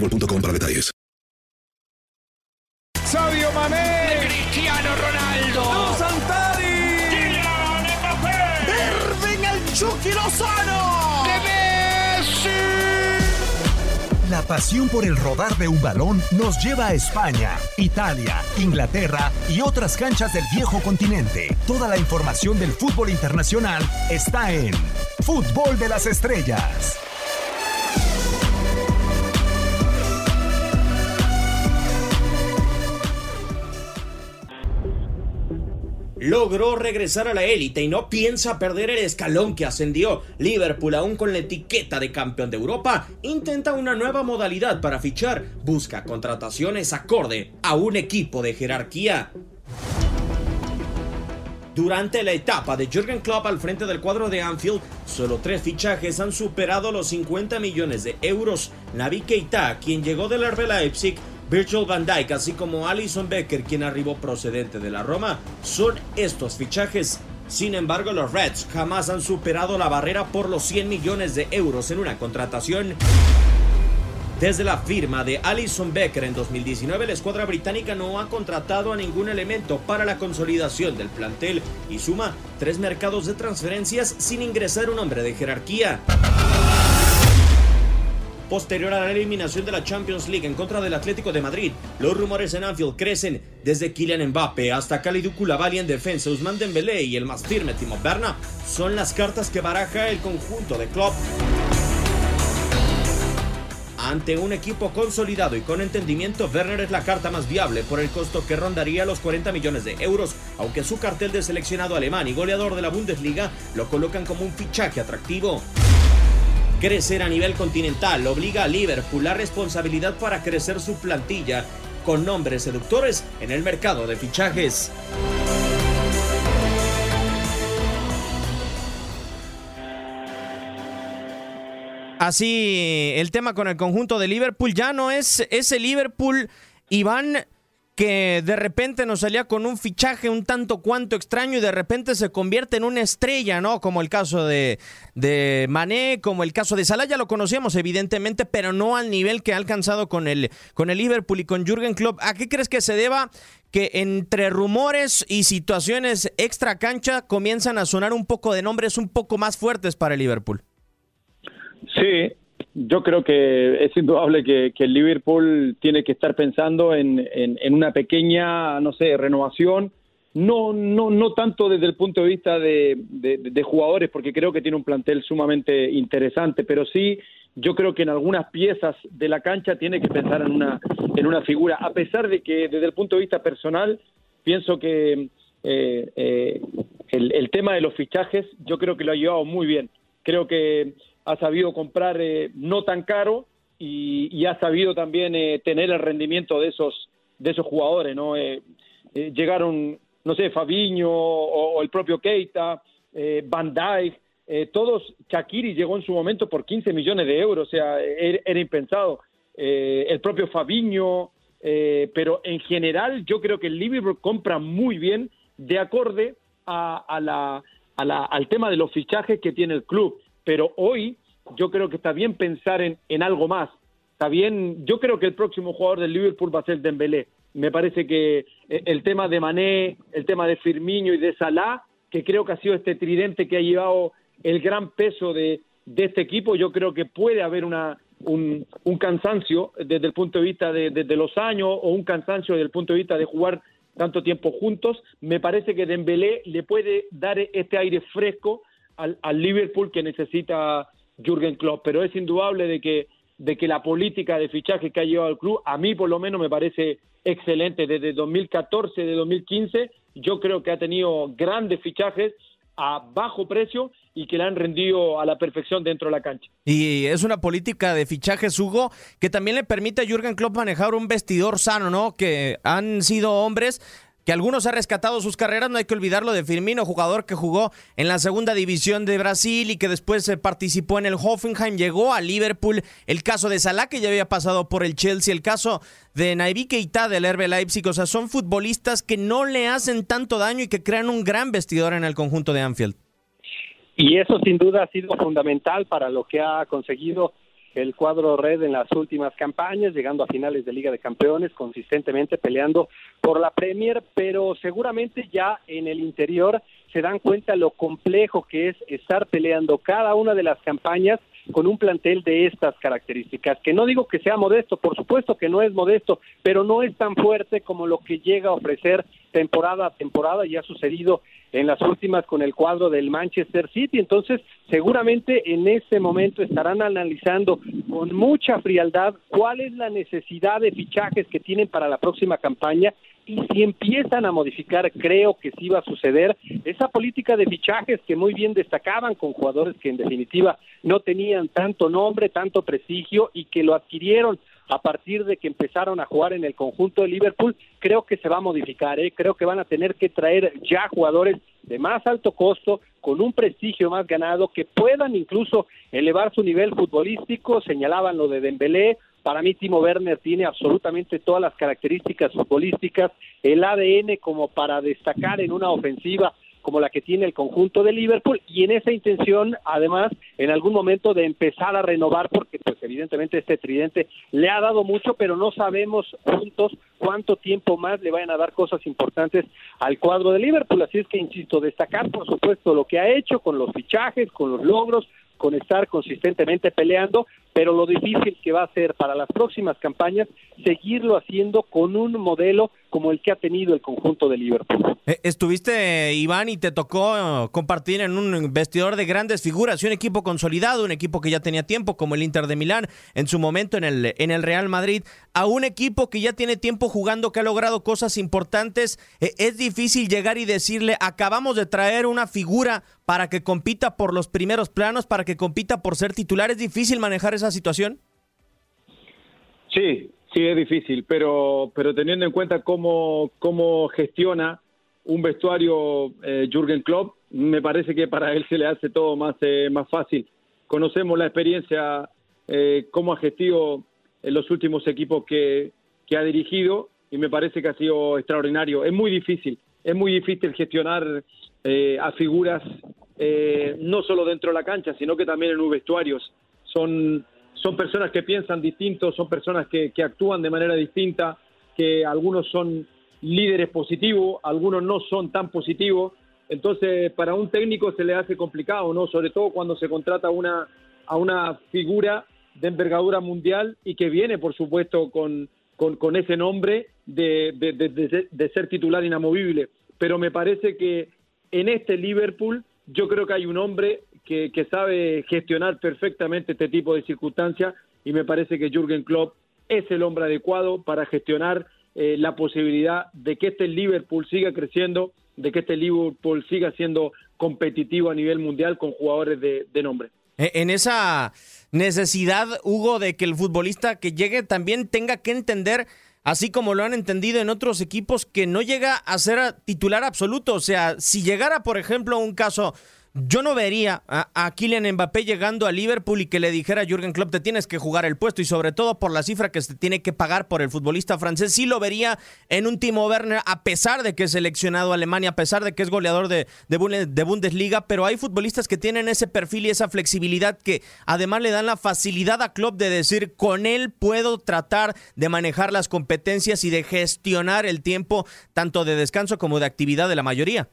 boostmobile.com para detalles. Sadio Mané. Cristiano Ronaldo. Santari. Kylian Mbappé. Irving el Chucky Lozano. De Messi. La pasión por el rodar de un balón nos lleva a España, Italia, Inglaterra y otras canchas del viejo continente. Toda la información del fútbol internacional está en Fútbol de las Estrellas. Logró regresar a la élite y no piensa perder el escalón que ascendió. Liverpool, aún con la etiqueta de campeón de Europa, intenta una nueva modalidad para fichar. Busca contrataciones acorde a un equipo de jerarquía. Durante la etapa de Jürgen Klopp al frente del cuadro de Anfield, solo tres fichajes han superado los 50 millones de euros. Navi Keita, quien llegó del RB Leipzig, Virgil van Dijk, así como Alison Becker, quien arribó procedente de la Roma, son estos fichajes. Sin embargo, los Reds jamás han superado la barrera por los 100 millones de euros en una contratación. Desde la firma de Alison Becker en 2019, la escuadra británica no ha contratado a ningún elemento para la consolidación del plantel y suma tres mercados de transferencias sin ingresar un hombre de jerarquía. Posterior a la eliminación de la Champions League en contra del Atlético de Madrid, los rumores en Anfield crecen desde Kylian Mbappe hasta Kalidou Koulibaly en defensa, Ousmane Dembélé y el más firme Timo Werner son las cartas que baraja el conjunto de Klopp. Ante un equipo consolidado y con entendimiento, Werner es la carta más viable por el costo que rondaría los 40 millones de euros, aunque su cartel de seleccionado alemán y goleador de la Bundesliga lo colocan como un fichaje atractivo. Crecer a nivel continental obliga a Liverpool la responsabilidad para crecer su plantilla con nombres seductores en el mercado de fichajes. Así, el tema con el conjunto de Liverpool ya no es ese Liverpool, Iván, que de repente nos salía con un fichaje un tanto cuanto extraño y de repente se convierte en una estrella, ¿no? Como el caso de, de Mané, como el caso de Salah, ya lo conocíamos evidentemente, pero no al nivel que ha alcanzado con el, con el Liverpool y con Jürgen Klopp. ¿A qué crees que se deba que entre rumores y situaciones extra cancha comienzan a sonar un poco de nombres un poco más fuertes para el Liverpool? Sí, yo creo que es indudable que, que el Liverpool tiene que estar pensando en, en, una pequeña, no sé, renovación, no, no, no tanto desde el punto de vista de, de, jugadores, porque creo que tiene un plantel sumamente interesante, pero sí yo creo que en algunas piezas de la cancha tiene que pensar en una, en una figura, a pesar de que desde el punto de vista personal pienso que eh, eh, el, tema de los fichajes yo creo que lo ha llevado muy bien. Creo que ha sabido comprar eh, no tan caro y, ha sabido también eh, tener el rendimiento de esos de esos jugadores, ¿no? Eh, eh, llegaron, no sé, Fabiño o, el propio Keita, eh, Van Dijk, todos, Shakiri llegó en su momento por 15 millones de euros, o sea, era, era impensado. El propio Fabiño, pero en general yo creo que el Liverpool compra muy bien de acorde a la, a la, al tema de los fichajes que tiene el club. Pero hoy yo creo que está bien pensar en, en algo más. Está bien, yo creo que el próximo jugador del Liverpool va a ser Dembélé. Me parece que eh, el tema de Mané, el tema de Firmino y de Salah, que creo que ha sido este tridente que ha llevado el gran peso de, de este equipo, yo creo que puede haber una, un, un cansancio desde el punto de vista de, los años o un cansancio desde el punto de vista de jugar tanto tiempo juntos. Me parece que Dembélé le puede dar este aire fresco al, al Liverpool que necesita Jürgen Klopp, pero es indudable de que de que la política de fichaje que ha llevado el club, a mí por lo menos me parece excelente. Desde 2014, de 2015, yo creo que ha tenido grandes fichajes a bajo precio y que le han rendido a la perfección dentro de la cancha. Y es una política de fichajes, Hugo, que también le permite a Jürgen Klopp manejar un vestidor sano, ¿no? Que han sido hombres que algunos ha rescatado sus carreras, no hay que olvidarlo de Firmino, jugador que jugó en la segunda división de Brasil y que después participó en el Hoffenheim, llegó a Liverpool, el caso de Salah que ya había pasado por el Chelsea, el caso de Nairi Keita del RB Leipzig, o sea, son futbolistas que no le hacen tanto daño y que crean un gran vestidor en el conjunto de Anfield. Y eso sin duda ha sido fundamental para lo que ha conseguido el cuadro red en las últimas campañas, llegando a finales de Liga de Campeones, consistentemente peleando por la Premier, pero seguramente ya en el interior se dan cuenta lo complejo que es estar peleando cada una de las campañas con un plantel de estas características, que no digo que sea modesto, por supuesto que no es modesto, pero no es tan fuerte como lo que llega a ofrecer temporada a temporada y ha sucedido en las últimas con el cuadro del Manchester City. Entonces, seguramente en ese momento estarán analizando con mucha frialdad cuál es la necesidad de fichajes que tienen para la próxima campaña y si empiezan a modificar, creo que sí va a suceder, esa política de fichajes que muy bien destacaban con jugadores que en definitiva no tenían tanto nombre, tanto prestigio y que lo adquirieron a partir de que empezaron a jugar en el conjunto de Liverpool, creo que se va a modificar, ¿eh? creo que van a tener que traer ya jugadores de más alto costo, con un prestigio más ganado, que puedan incluso elevar su nivel futbolístico, señalaban lo de Dembélé, para mí Timo Werner tiene absolutamente todas las características futbolísticas, el ADN como para destacar en una ofensiva como la que tiene el conjunto de Liverpool y en esa intención además en algún momento de empezar a renovar porque pues evidentemente este tridente le ha dado mucho pero no sabemos juntos cuánto tiempo más le vayan a dar cosas importantes al cuadro de Liverpool. Así es que insisto destacar por supuesto lo que ha hecho con los fichajes con los logros con estar consistentemente peleando, pero lo difícil que va a ser para las próximas campañas seguirlo haciendo con un modelo como el que ha tenido el conjunto de Liverpool. Estuviste, Iván, y te tocó compartir en un vestidor de grandes figuras un equipo consolidado, un equipo que ya tenía tiempo, como el Inter de Milán, en su momento en el, en el Real Madrid, a un equipo que ya tiene tiempo jugando, que ha logrado cosas importantes. Es difícil llegar y decirle, acabamos de traer una figura para que compita por los primeros planos, para que compita por ser titular. ¿Es difícil manejar esa situación? Sí, sí es difícil, pero, pero teniendo en cuenta cómo, cómo gestiona un vestuario eh, Jürgen Klopp, me parece que para él se le hace todo más, eh, más fácil. Conocemos la experiencia, eh, cómo ha gestido en los últimos equipos que, que ha dirigido y me parece que ha sido extraordinario. Es muy difícil, es muy difícil gestionar eh, a figuras eh, no solo dentro de la cancha, sino que también en un vestuario. Son, son personas que piensan distinto, son personas que, actúan de manera distinta, que algunos son líderes positivos, algunos no son tan positivos. Entonces, para un técnico se le hace complicado, ¿no? Sobre todo cuando se contrata una, a una figura de envergadura mundial y que viene, por supuesto, con, con, con ese nombre de, de, de, ser titular inamovible. Pero me parece que en este Liverpool yo creo que hay un hombre que, sabe gestionar perfectamente este tipo de circunstancias y me parece que Jürgen Klopp es el hombre adecuado para gestionar eh, la posibilidad de que este Liverpool siga creciendo, de que este Liverpool siga siendo competitivo a nivel mundial con jugadores de, de nombre. E, en esa necesidad, Hugo, de que el futbolista que llegue también tenga que entender así como lo han entendido en otros equipos, que no llega a ser titular absoluto. O sea, si llegara, por ejemplo, un caso yo no vería a, Kylian Mbappé llegando a Liverpool y que le dijera a Jürgen Klopp te tienes que jugar el puesto y sobre todo por la cifra que se tiene que pagar por el futbolista francés. Sí lo vería en un Timo Werner a pesar de que es seleccionado a Alemania, a pesar de que es goleador de, de, Bundesliga, pero hay futbolistas que tienen ese perfil y esa flexibilidad que además le dan la facilidad a Klopp de decir con él puedo tratar de manejar las competencias y de gestionar el tiempo tanto de descanso como de actividad de la mayoría.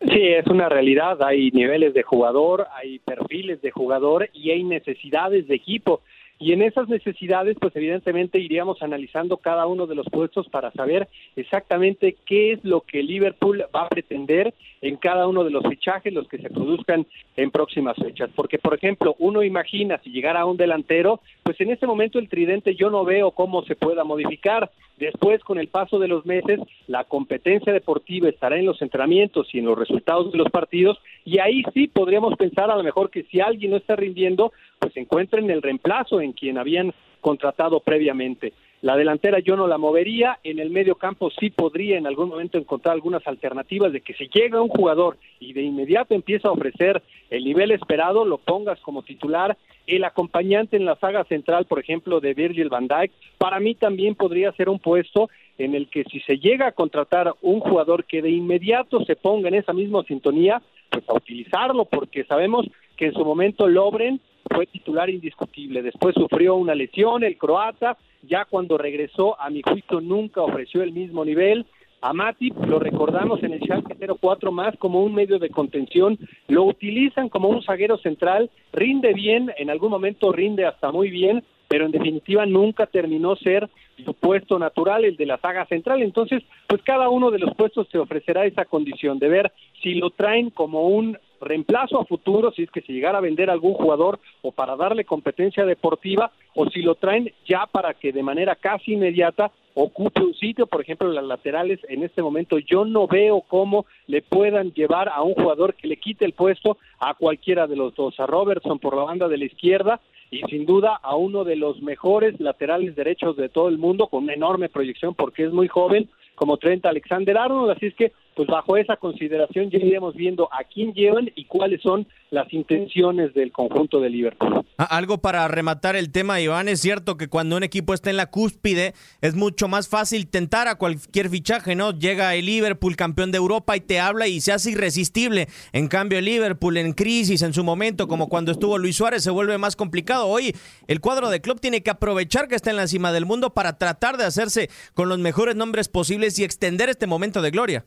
Sí, es una realidad. Hay niveles de jugador, hay perfiles de jugador y hay necesidades de equipo. Y en esas necesidades, pues evidentemente iríamos analizando cada uno de los puestos para saber exactamente qué es lo que Liverpool va a pretender en cada uno de los fichajes, los que se produzcan en próximas fechas. Porque, por ejemplo, uno imagina si llegara un delantero, pues en este momento el tridente yo no veo cómo se pueda modificar. Después, con el paso de los meses, la competencia deportiva estará en los entrenamientos y en los resultados de los partidos, y ahí sí podríamos pensar a lo mejor que si alguien no está rindiendo, pues encuentren el reemplazo en quien habían contratado previamente. La delantera yo no la movería, en el medio campo sí podría en algún momento encontrar algunas alternativas de que si llega un jugador y de inmediato empieza a ofrecer el nivel esperado, lo pongas como titular. El acompañante en la saga central, por ejemplo, de Virgil van Dijk, para mí también podría ser un puesto en el que si se llega a contratar un jugador que de inmediato se ponga en esa misma sintonía, pues a utilizarlo, porque sabemos que en su momento Lobren fue titular indiscutible. Después sufrió una lesión, el croata, ya cuando regresó, a mi juicio, nunca ofreció el mismo nivel. A Matip lo recordamos en el Schalke 04 más como un medio de contención, lo utilizan como un zaguero central, rinde bien, en algún momento rinde hasta muy bien, pero en definitiva nunca terminó ser su puesto natural, el de la saga central. Entonces, pues cada uno de los puestos se ofrecerá esa condición de ver si lo traen como un reemplazo a futuro, si es que se llegara a vender algún jugador o para darle competencia deportiva, o si lo traen ya para que de manera casi inmediata ocupe un sitio, por ejemplo, en las laterales, en este momento yo no veo cómo le puedan llevar a un jugador que le quite el puesto a cualquiera de los dos, a Robertson por la banda de la izquierda y sin duda a uno de los mejores laterales derechos de todo el mundo, con una enorme proyección porque es muy joven, como Trent Alexander Arnold, así es que pues bajo esa consideración ya iremos viendo a quién llevan y cuáles son las intenciones del conjunto de Liverpool. Algo para rematar el tema, Iván, es cierto que cuando un equipo está en la cúspide es mucho más fácil tentar a cualquier fichaje, ¿no? Llega el Liverpool, campeón de Europa, y te habla y se hace irresistible. En cambio, el Liverpool en crisis en su momento, como cuando estuvo Luis Suárez, se vuelve más complicado. Hoy el cuadro de club tiene que aprovechar que está en la cima del mundo para tratar de hacerse con los mejores nombres posibles y extender este momento de gloria.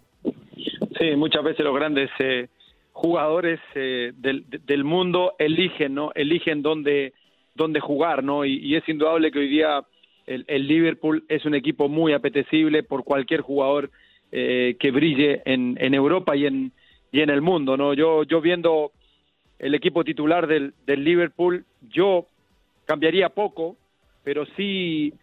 Sí, muchas veces los grandes eh, jugadores eh, del, del, mundo eligen, ¿no? Eligen dónde, dónde jugar, ¿no? Y, es indudable que hoy día el, el, Liverpool es un equipo muy apetecible por cualquier jugador eh, que brille en, en Europa y en, y en el mundo, ¿no? Yo, yo viendo el equipo titular del, del Liverpool, yo cambiaría poco, pero sí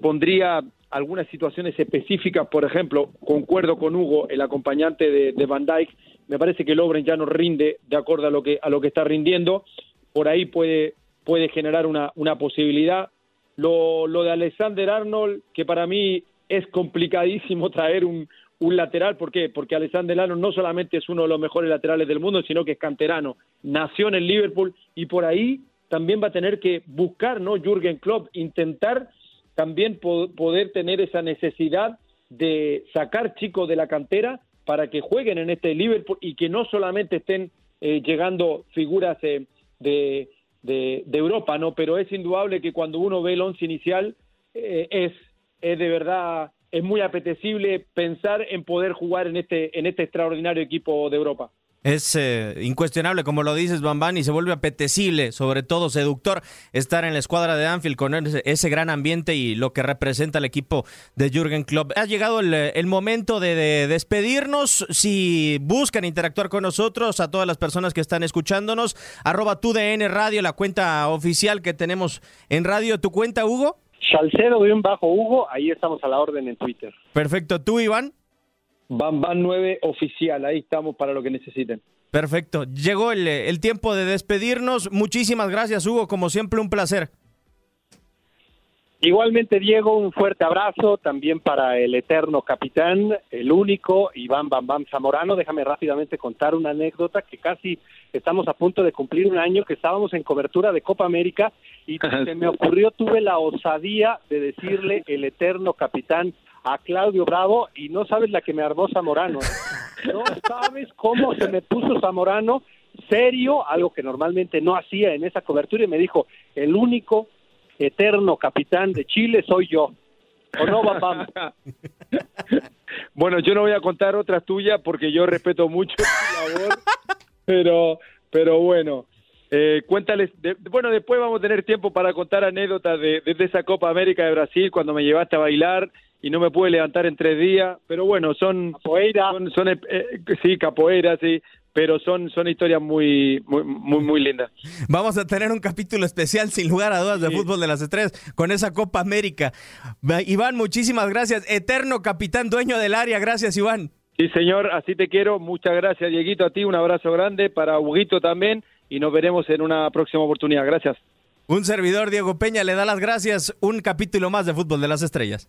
pondría algunas situaciones específicas, por ejemplo, concuerdo con Hugo, el acompañante de, Van Dijk, me parece que Lobren ya no rinde de acuerdo a lo que a lo que está rindiendo, por ahí puede puede generar una, una posibilidad. Lo, lo de Alexander Arnold, que para mí es complicadísimo traer un, un lateral, ¿por qué? Porque Alexander Arnold no solamente es uno de los mejores laterales del mundo, sino que es canterano, nació en Liverpool y por ahí también va a tener que buscar, ¿no? Jürgen Klopp, intentar también poder tener esa necesidad de sacar chicos de la cantera para que jueguen en este Liverpool y que no solamente estén eh, llegando figuras eh, de, de, Europa, ¿no? Pero es indudable que cuando uno ve el once inicial eh, es, es de verdad es muy apetecible pensar en poder jugar en este en este extraordinario equipo de Europa. Es eh, incuestionable, como lo dices, Bambán, y se vuelve apetecible, sobre todo seductor, estar en la escuadra de Anfield con ese, ese gran ambiente y lo que representa el equipo de Jürgen Klopp. Ha llegado el, el momento de, de, despedirnos. Si buscan interactuar con nosotros, a todas las personas que están escuchándonos, arroba tu DN Radio, la cuenta oficial que tenemos en radio. ¿Tu cuenta, Hugo? Salcedo de un bajo Hugo, ahí estamos a la orden en Twitter. Perfecto. ¿Tú, Iván? Van Van 9 oficial, ahí estamos para lo que necesiten. Perfecto. Llegó el, el, tiempo de despedirnos. Muchísimas gracias, Hugo. Como siempre, un placer. Igualmente, Diego, un fuerte abrazo también para el eterno capitán, el único, Iván Bam Bam Zamorano. Déjame rápidamente contar una anécdota que casi estamos a punto de cumplir un año que estábamos en cobertura de Copa América y se me ocurrió, tuve la osadía de decirle el eterno capitán a Claudio Bravo y no sabes la que me armó Zamorano. No sabes cómo se me puso Zamorano serio, algo que normalmente no hacía en esa cobertura y me dijo, el único eterno capitán de Chile soy yo. ¿O no, Bam bueno, yo no voy a contar otras tuyas porque yo respeto mucho tu labor, pero, pero bueno. Eh, cuéntales, de, bueno, después vamos a tener tiempo para contar anécdotas de, de, de, esa Copa América de Brasil cuando me llevaste a bailar y no me pude levantar en tres días, pero bueno, son... Capoeira. Son, son eh, sí, capoeira, sí, pero son, son historias muy, muy, muy, muy, lindas. Vamos a tener un capítulo especial, sin lugar a dudas, de sí. Fútbol de las Estrellas con esa Copa América. Iván, muchísimas gracias. Eterno capitán, dueño del área. Gracias, Iván. Sí, señor, así te quiero. Muchas gracias, Dieguito, a ti. Un abrazo grande para Huguito también y nos veremos en una próxima oportunidad. Gracias. Un servidor, Diego Peña, le da las gracias. Un capítulo más de Fútbol de las Estrellas.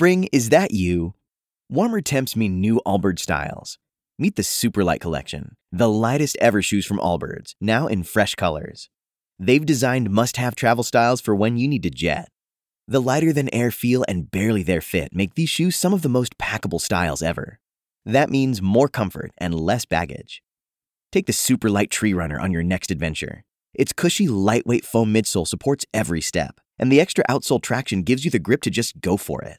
Spring, is that you? Warmer temps mean new Allbirds styles. Meet the Superlight Collection, the lightest ever shoes from Allbirds, now in fresh colors. They've designed must have travel styles for when you need to jet. The lighter than air feel and barely there fit make these shoes some of the most packable styles ever. That means more comfort and less baggage. Take the Superlight Tree Runner on your next adventure. Its cushy, lightweight foam midsole supports every step, and the extra outsole traction gives you the grip to just go for it.